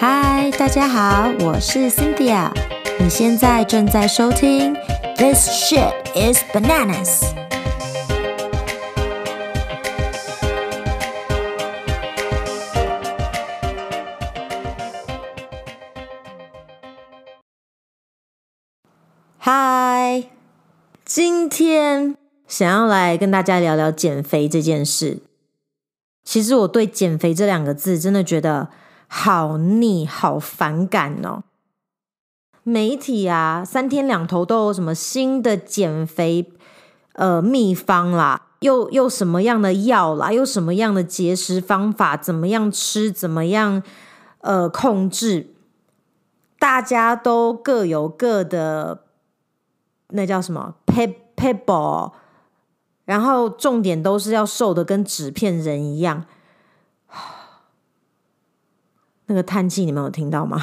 嗨，大家好，我是 Cynthia。你现在正在收听《This Shit Is Bananas》。嗨，今天想要来跟大家聊聊减肥这件事。其实我对“减肥”这两个字真的觉得。好腻，好反感哦！媒体啊，三天两头都有什么新的减肥呃秘方啦，又又什么样的药啦，又什么样的节食方法，怎么样吃，怎么样呃控制，大家都各有各的，那叫什么 pe pebble，然后重点都是要瘦的跟纸片人一样。那个叹气，你们有听到吗？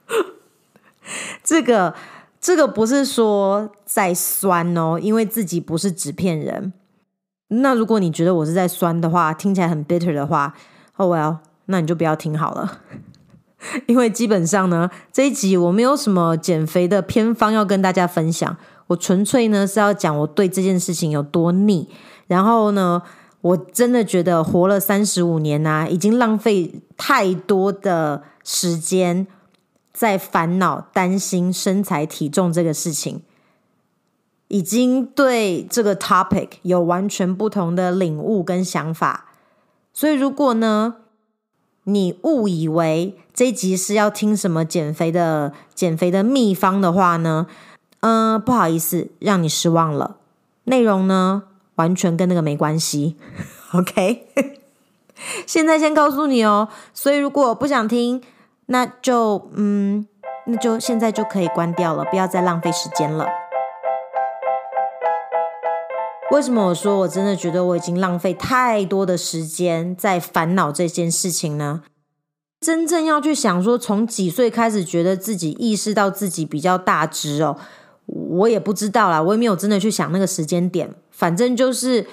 这个这个不是说在酸哦，因为自己不是纸片人。那如果你觉得我是在酸的话，听起来很 bitter 的话，Oh well，那你就不要听好了。因为基本上呢，这一集我没有什么减肥的偏方要跟大家分享，我纯粹呢是要讲我对这件事情有多腻，然后呢。我真的觉得活了三十五年啊，已经浪费太多的时间在烦恼、担心身材体重这个事情，已经对这个 topic 有完全不同的领悟跟想法。所以，如果呢，你误以为这一集是要听什么减肥的减肥的秘方的话呢，嗯、不好意思，让你失望了。内容呢，完全跟那个没关系，OK？现在先告诉你哦，所以如果不想听，那就嗯，那就现在就可以关掉了，不要再浪费时间了。为什么我说我真的觉得我已经浪费太多的时间在烦恼这件事情呢？真正要去想说，从几岁开始觉得自己意识到自己比较大只哦，我也不知道啦，我也没有真的去想那个时间点。反正就是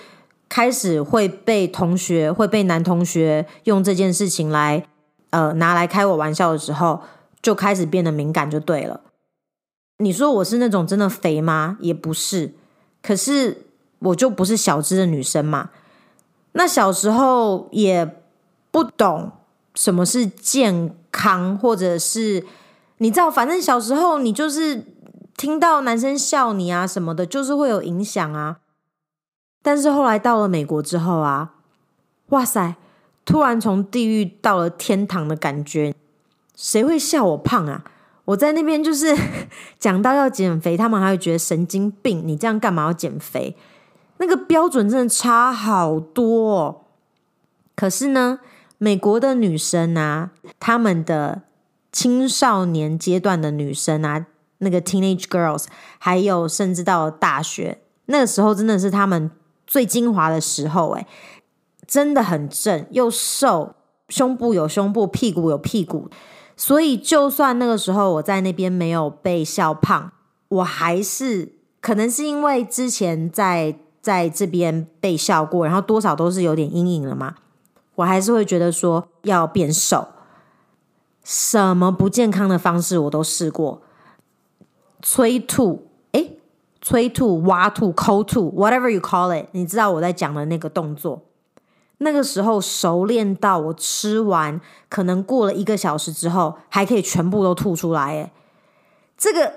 开始会被同学，会被男同学用这件事情来，呃，拿来开我玩笑的时候，就开始变得敏感，就对了。你说我是那种真的肥吗？也不是，可是我就不是小只的女生嘛。那小时候也不懂什么是健康，或者是你知道，反正小时候你就是听到男生笑你啊什么的，就是会有影响啊。但是后来到了美国之后啊，哇塞！突然从地狱到了天堂的感觉。谁会笑我胖啊？我在那边就是 讲到要减肥，他们还会觉得神经病。你这样干嘛要减肥？那个标准真的差好多哦。可是呢，美国的女生啊，他们的青少年阶段的女生啊，那个 teenage girls，还有甚至到了大学，那个时候真的是他们。最精华的时候，哎，真的很正又瘦，胸部有胸部，屁股有屁股，所以就算那个时候我在那边没有被笑胖，我还是可能是因为之前在在这边被笑过，然后多少都是有点阴影了嘛，我还是会觉得说要变瘦，什么不健康的方式我都试过，催吐。催吐、挖吐、抠吐，whatever you call it，你知道我在讲的那个动作。那个时候熟练到我吃完，可能过了一个小时之后，还可以全部都吐出来。哎，这个，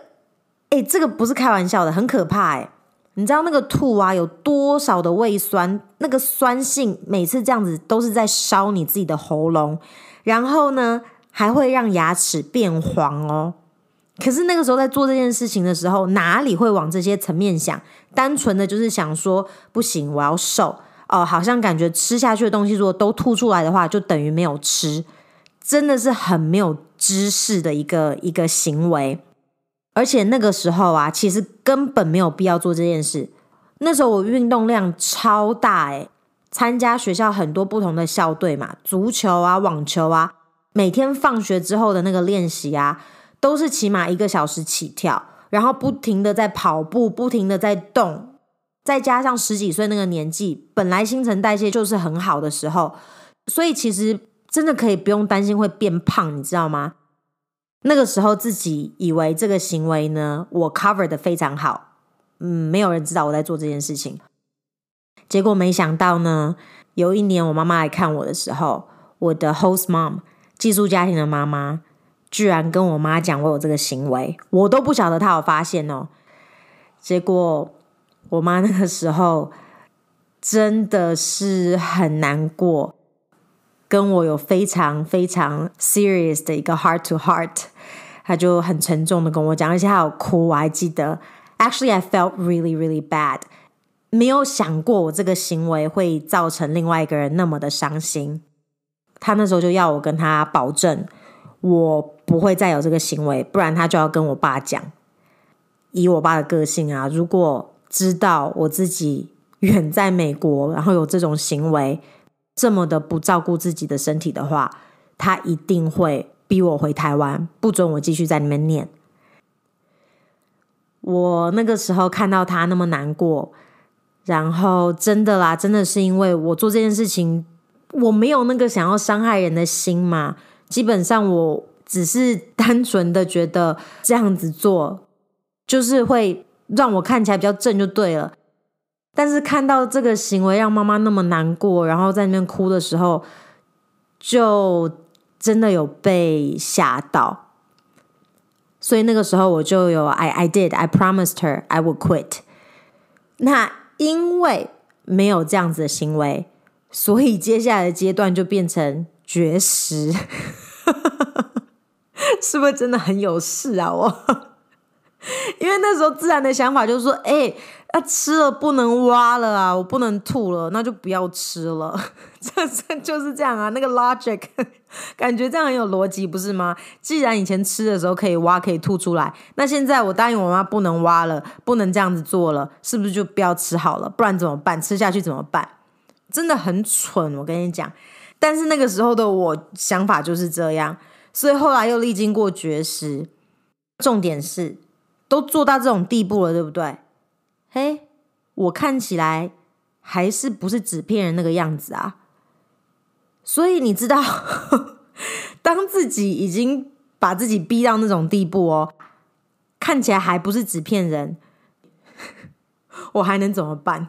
哎，这个不是开玩笑的，很可怕。哎，你知道那个吐啊，有多少的胃酸？那个酸性每次这样子都是在烧你自己的喉咙，然后呢，还会让牙齿变黄哦。可是那个时候在做这件事情的时候，哪里会往这些层面想？单纯的就是想说，不行，我要瘦哦，好像感觉吃下去的东西如果都吐出来的话，就等于没有吃，真的是很没有知识的一个一个行为。而且那个时候啊，其实根本没有必要做这件事。那时候我运动量超大诶，参加学校很多不同的校队嘛，足球啊、网球啊，每天放学之后的那个练习啊。都是起码一个小时起跳，然后不停的在跑步，不停的在动，再加上十几岁那个年纪，本来新陈代谢就是很好的时候，所以其实真的可以不用担心会变胖，你知道吗？那个时候自己以为这个行为呢，我 cover 的非常好，嗯，没有人知道我在做这件事情。结果没想到呢，有一年我妈妈来看我的时候，我的 host mom 寄宿家庭的妈妈，居然跟我妈讲我有这个行为，我都不晓得她有发现哦。结果我妈那个时候真的是很难过。跟我有非常非常 serious 的一个 heart to heart，她就很沉重的跟我讲，而且她有哭，我还记得。Actually, I felt really, really bad。没有想过我这个行为会造成另外一个人那么的伤心。他那时候就要我跟他保证，我不会再有这个行为，不然他就要跟我爸讲。以我爸的个性啊，如果知道我自己远在美国，然后有这种行为。这么的不照顾自己的身体的话，他一定会逼我回台湾，不准我继续在里面念。我那个时候看到他那么难过，然后真的啦，真的是因为我做这件事情，我没有那个想要伤害人的心嘛。基本上我只是单纯的觉得这样子做，就是会让我看起来比较正，就对了。但是看到这个行为让妈妈那么难过，然后在那边哭的时候，就真的有被吓到。所以那个时候我就有 I I did I promised her I would quit。那因为没有这样子的行为，所以接下来的阶段就变成绝食。是不是真的很有事啊？我 因为那时候自然的想法就是说，哎、欸。那、啊、吃了不能挖了啊！我不能吐了，那就不要吃了。这这就是这样啊，那个 logic 感觉这样很有逻辑，不是吗？既然以前吃的时候可以挖，可以吐出来，那现在我答应我妈不能挖了，不能这样子做了，是不是就不要吃好了？不然怎么办？吃下去怎么办？真的很蠢，我跟你讲。但是那个时候的我想法就是这样，所以后来又历经过绝食。重点是，都做到这种地步了，对不对？嘿，我看起来还是不是纸片人那个样子啊？所以你知道，当自己已经把自己逼到那种地步哦，看起来还不是纸片人，我还能怎么办？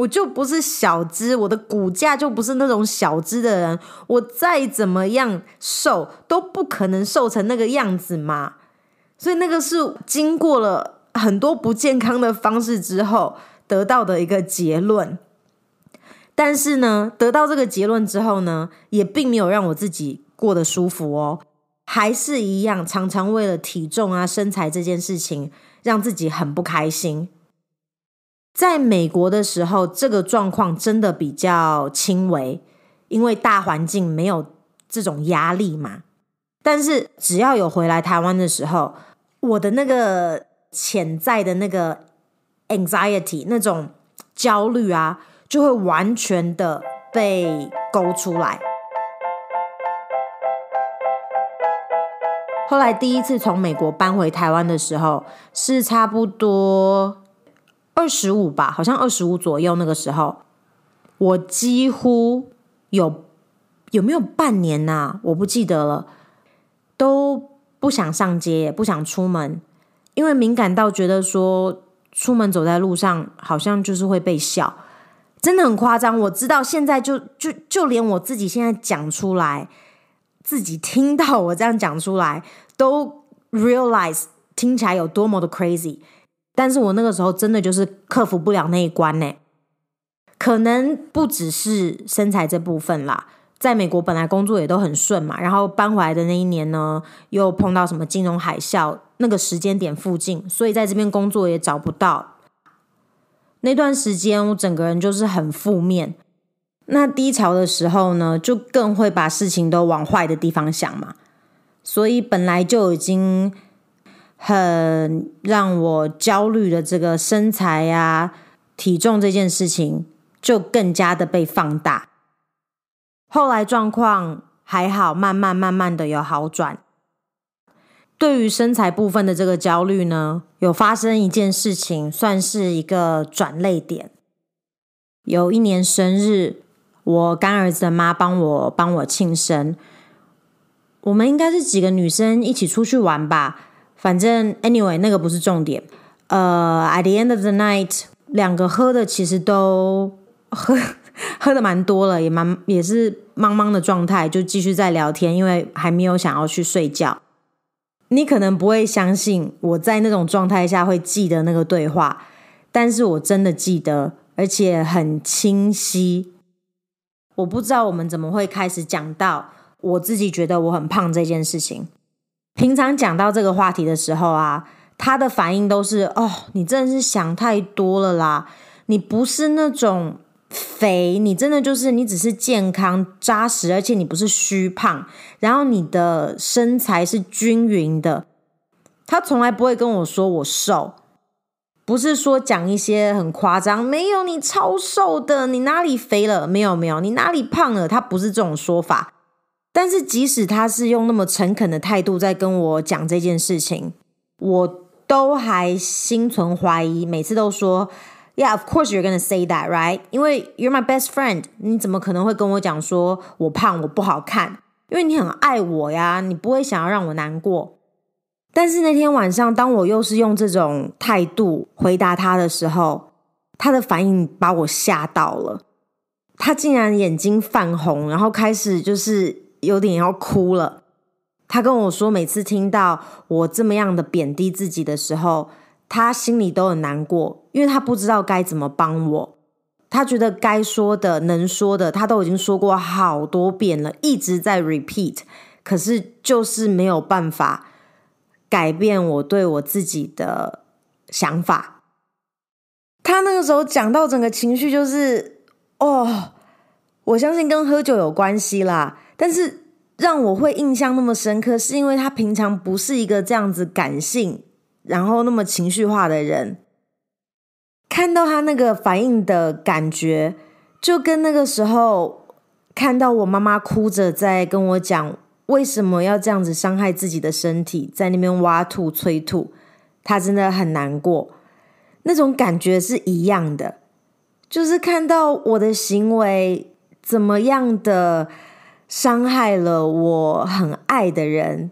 我就不是小只，我的骨架就不是那种小只的人，我再怎么样瘦都不可能瘦成那个样子嘛。所以那个是经过了。很多不健康的方式之后得到的一个结论，但是呢，得到这个结论之后呢，也并没有让我自己过得舒服哦，还是一样，常常为了体重啊、身材这件事情，让自己很不开心。在美国的时候，这个状况真的比较轻微，因为大环境没有这种压力嘛。但是只要有回来台湾的时候，我的那个。潜在的那个 anxiety 那种焦虑啊，就会完全的被勾出来。后来第一次从美国搬回台湾的时候，是差不多二十五吧，好像二十五左右。那个时候，我几乎有有没有半年呐、啊？我不记得了，都不想上街，不想出门。因为敏感到觉得说出门走在路上好像就是会被笑，真的很夸张。我知道现在就就就连我自己现在讲出来，自己听到我这样讲出来，都 realize 听起来有多么的 crazy。但是我那个时候真的就是克服不了那一关呢。可能不只是身材这部分啦。在美国本来工作也都很顺嘛，然后搬回来的那一年呢，又碰到什么金融海啸，那个时间点附近，所以在这边工作也找不到。那段时间我整个人就是很负面，那低潮的时候呢，就更会把事情都往坏的地方想嘛，所以本来就已经很让我焦虑的这个身材呀、体重这件事情，就更加的被放大。后来状况还好，慢慢慢慢的有好转。对于身材部分的这个焦虑呢，有发生一件事情，算是一个转捩点。有一年生日，我干儿子的妈帮我帮我庆生。我们应该是几个女生一起出去玩吧，反正 anyway 那个不是重点。呃、，at the end of the night，两个喝的其实都喝 喝的蛮多了，也蛮也是茫茫的状态，就继续在聊天，因为还没有想要去睡觉。你可能不会相信我在那种状态下会记得那个对话，但是我真的记得，而且很清晰。我不知道我们怎么会开始讲到。我自己觉得我很胖这件事情，平常讲到这个话题的时候啊，他的反应都是：哦，你真的是想太多了啦！你不是那种肥，你真的就是你只是健康扎实，而且你不是虚胖，然后你的身材是均匀的。他从来不会跟我说我瘦，不是说讲一些很夸张，没有你超瘦的，你哪里肥了？没有没有，你哪里胖了？他不是这种说法。但是，即使他是用那么诚恳的态度在跟我讲这件事情，我都还心存怀疑。每次都说，Yeah, of course you're gonna say that, right? 因为 you're my best friend，你怎么可能会跟我讲说我胖，我不好看？因为你很爱我呀，你不会想要让我难过。但是那天晚上，当我又是用这种态度回答他的时候，他的反应把我吓到了。他竟然眼睛泛红，然后开始就是。有点要哭了。他跟我说，每次听到我这么样的贬低自己的时候，他心里都很难过，因为他不知道该怎么帮我。他觉得该说的、能说的，他都已经说过好多遍了，一直在 repeat，可是就是没有办法改变我对我自己的想法。他那个时候讲到整个情绪就是，哦，我相信跟喝酒有关系啦。但是让我会印象那么深刻，是因为他平常不是一个这样子感性，然后那么情绪化的人。看到他那个反应的感觉，就跟那个时候看到我妈妈哭着在跟我讲为什么要这样子伤害自己的身体，在那边挖吐催吐，他真的很难过。那种感觉是一样的，就是看到我的行为怎么样的。伤害了我很爱的人。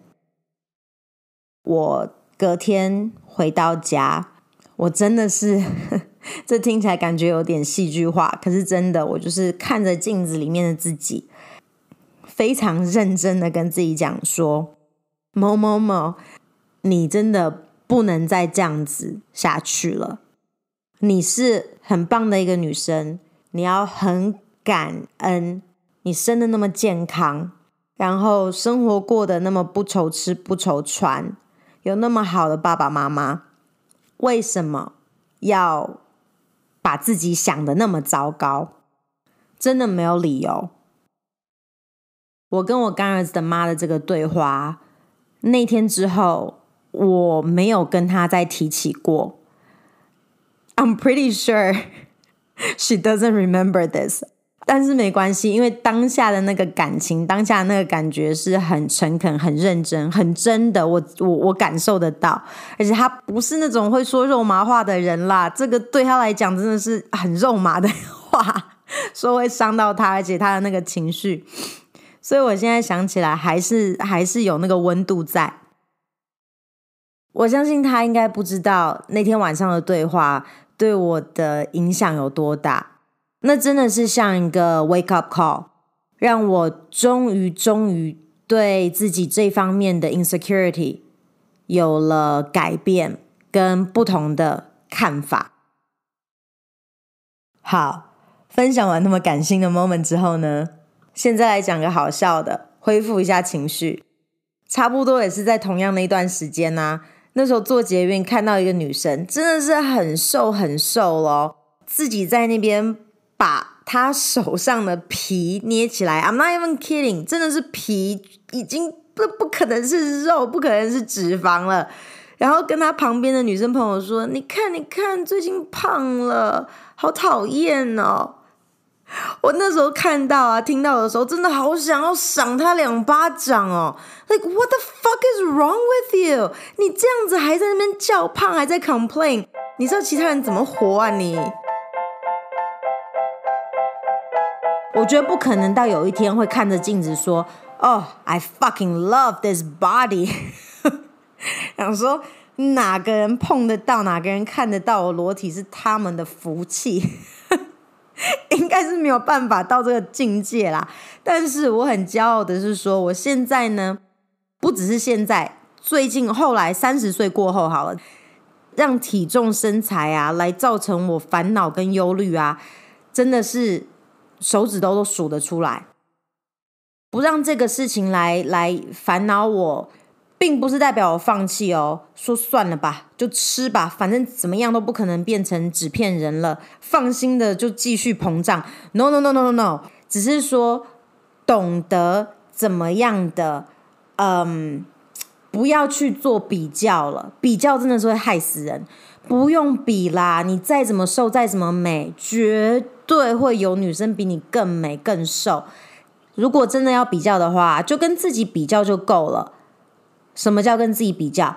我隔天回到家，我真的是，这听起来感觉有点戏剧化，可是真的，我就是看着镜子里面的自己，非常认真的跟自己讲说：“某某某，你真的不能再这样子下去了。你是很棒的一个女生，你要很感恩。”你生的那么健康，然后生活过得那么不愁吃不愁穿，有那么好的爸爸妈妈，为什么要把自己想得那么糟糕？真的没有理由。我跟我干儿子的妈的这个对话，那天之后，我没有跟他再提起过。I'm pretty sure she doesn't remember this. 但是没关系，因为当下的那个感情，当下那个感觉是很诚恳、很认真、很真的。我我我感受得到，而且他不是那种会说肉麻话的人啦。这个对他来讲真的是很肉麻的话，说会伤到他，而且他的那个情绪。所以我现在想起来，还是还是有那个温度在。我相信他应该不知道那天晚上的对话对我的影响有多大。那真的是像一个 wake up call，让我终于终于对自己这方面的 insecurity 有了改变跟不同的看法。好，分享完那么感性的 moment 之后呢，现在来讲个好笑的，恢复一下情绪。差不多也是在同样的一段时间呢、那时候坐捷运看到一个女生，真的是很瘦很瘦咯，自己在那边。把他手上的皮捏起来，I'm not even kidding，真的是皮，已经不不可能是肉，不可能是脂肪了。然后跟他旁边的女生朋友说：“你看，你看，最近胖了，好讨厌哦。”我那时候看到啊，听到的时候，真的好想要赏他两巴掌哦。Like what the fuck is wrong with you？你这样子还在那边叫胖，还在 complain，你知道其他人怎么活啊你？我觉得不可能到有一天会看着镜子说：“Oh, I fucking love this body。”想说哪个人碰得到，哪个人看得到我裸体是他们的福气，应该是没有办法到这个境界啦。但是我很骄傲的是说，我现在呢，不只是现在，最近后来三十岁过后好了。让体重、身材啊，来造成我烦恼跟忧虑啊，真的是手指头都数得出来。不让这个事情来来烦恼我，并不是代表我放弃哦。说算了吧，就吃吧，反正怎么样都不可能变成纸片人了。放心的就继续膨胀。No no no no no no，只是说懂得怎么样的，嗯。不要去做比较了，比较真的是会害死人。不用比啦，你再怎么瘦，再怎么美，绝对会有女生比你更美更瘦。如果真的要比较的话，就跟自己比较就够了。什么叫跟自己比较？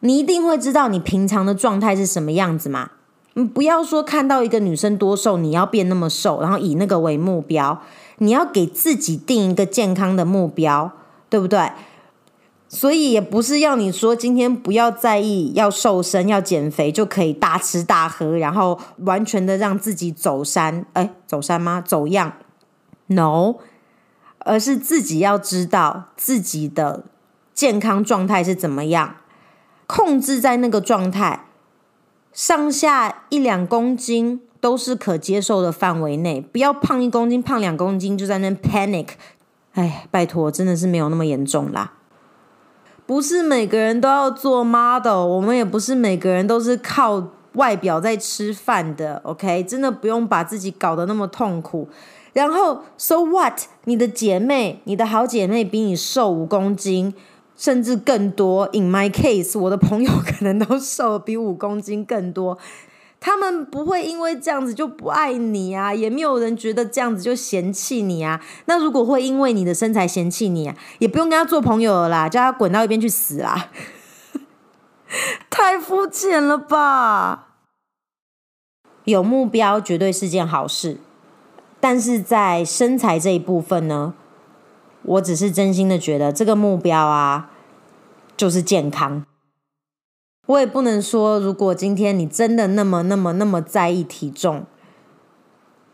你一定会知道你平常的状态是什么样子嘛。你不要说看到一个女生多瘦，你要变那么瘦，然后以那个为目标。你要给自己定一个健康的目标，对不对？所以也不是要你说今天不要在意要瘦身要减肥就可以大吃大喝，然后完全的让自己走山，哎，走山吗？走样？No，而是自己要知道自己的健康状态是怎么样，控制在那个状态，上下一两公斤都是可接受的范围内，不要胖一公斤胖两公斤就在那 panic，哎，拜托，真的是没有那么严重啦。不是每个人都要做 model，我们也不是每个人都是靠外表在吃饭的，OK？真的不用把自己搞得那么痛苦。然后，so what？你的姐妹，你的好姐妹比你瘦五公斤，甚至更多。In my case，我的朋友可能都瘦比五公斤更多。他们不会因为这样子就不爱你啊，也没有人觉得这样子就嫌弃你啊。那如果会因为你的身材嫌弃你啊，也不用跟他做朋友了啦，叫他滚到一边去死啦！太肤浅了吧？有目标绝对是件好事，但是在身材这一部分呢，我只是真心的觉得这个目标啊，就是健康。我也不能说，如果今天你真的那么、那么、那么在意体重，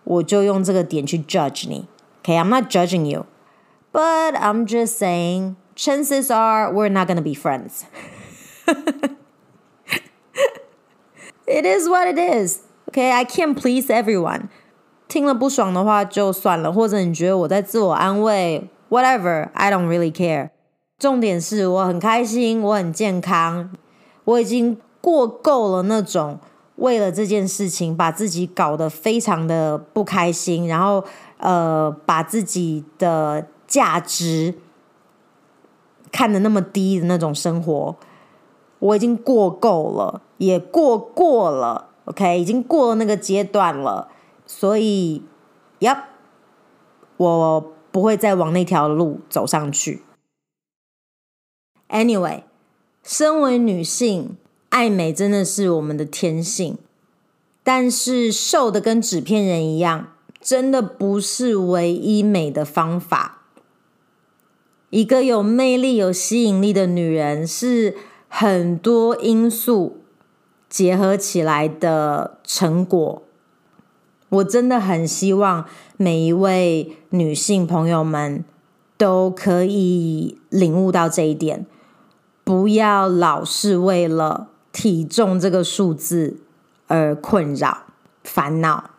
我就用这个点去 judge 你。Okay, I'm not judging you, but I'm just saying, chances are we're not gonna be friends. It is what it is. Okay, I can't please everyone. 听了不爽的话就算了，或者你觉得我在自我安慰，whatever, I don't really care. 重点是我很开心，我很健康。 我已经过够了那种为了这件事情把自己搞得非常的不开心，然后呃把自己的价值看得那么低的那种生活，我已经过够了，也过过了，OK，已经过了那个阶段了，所以，Yep，我不会再往那条路走上去。Anyway。身为女性，爱美真的是我们的天性，但是瘦的跟纸片人一样，真的不是唯一美的方法。一个有魅力、有吸引力的女人，是很多因素结合起来的成果。我真的很希望每一位女性朋友们都可以领悟到这一点。不要老是为了体重这个数字而困扰、烦恼。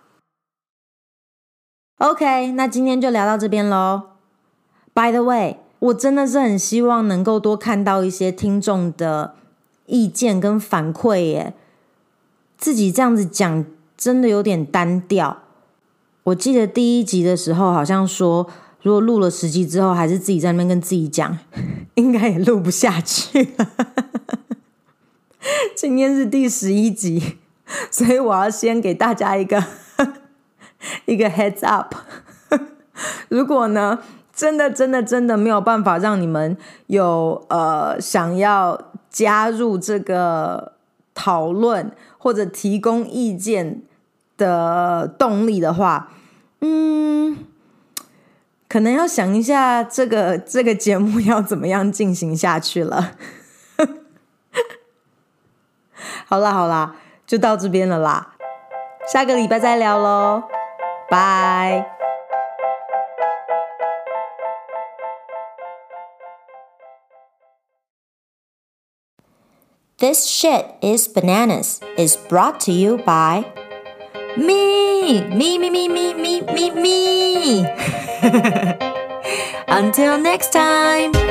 OK，那今天就聊到这边喽。By the way，我真的是很希望能够多看到一些听众的意见跟反馈耶。自己这样子讲真的有点单调。我记得第一集的时候好像说。如果录了十集之后，还是自己在那边跟自己讲，应该也录不下去了。今天是第十一集，所以我要先给大家一个一个 heads up。如果呢，真的真的真的没有办法让你们有呃想要加入这个讨论或者提供意见的动力的话，嗯。可能要想一下这个这个节目要怎么样进行下去了。好啦好啦，就到这边了啦，下个礼拜再聊喽，拜。This shit is bananas is brought to you by me, me, me, me, me, me, me, me. Until next time.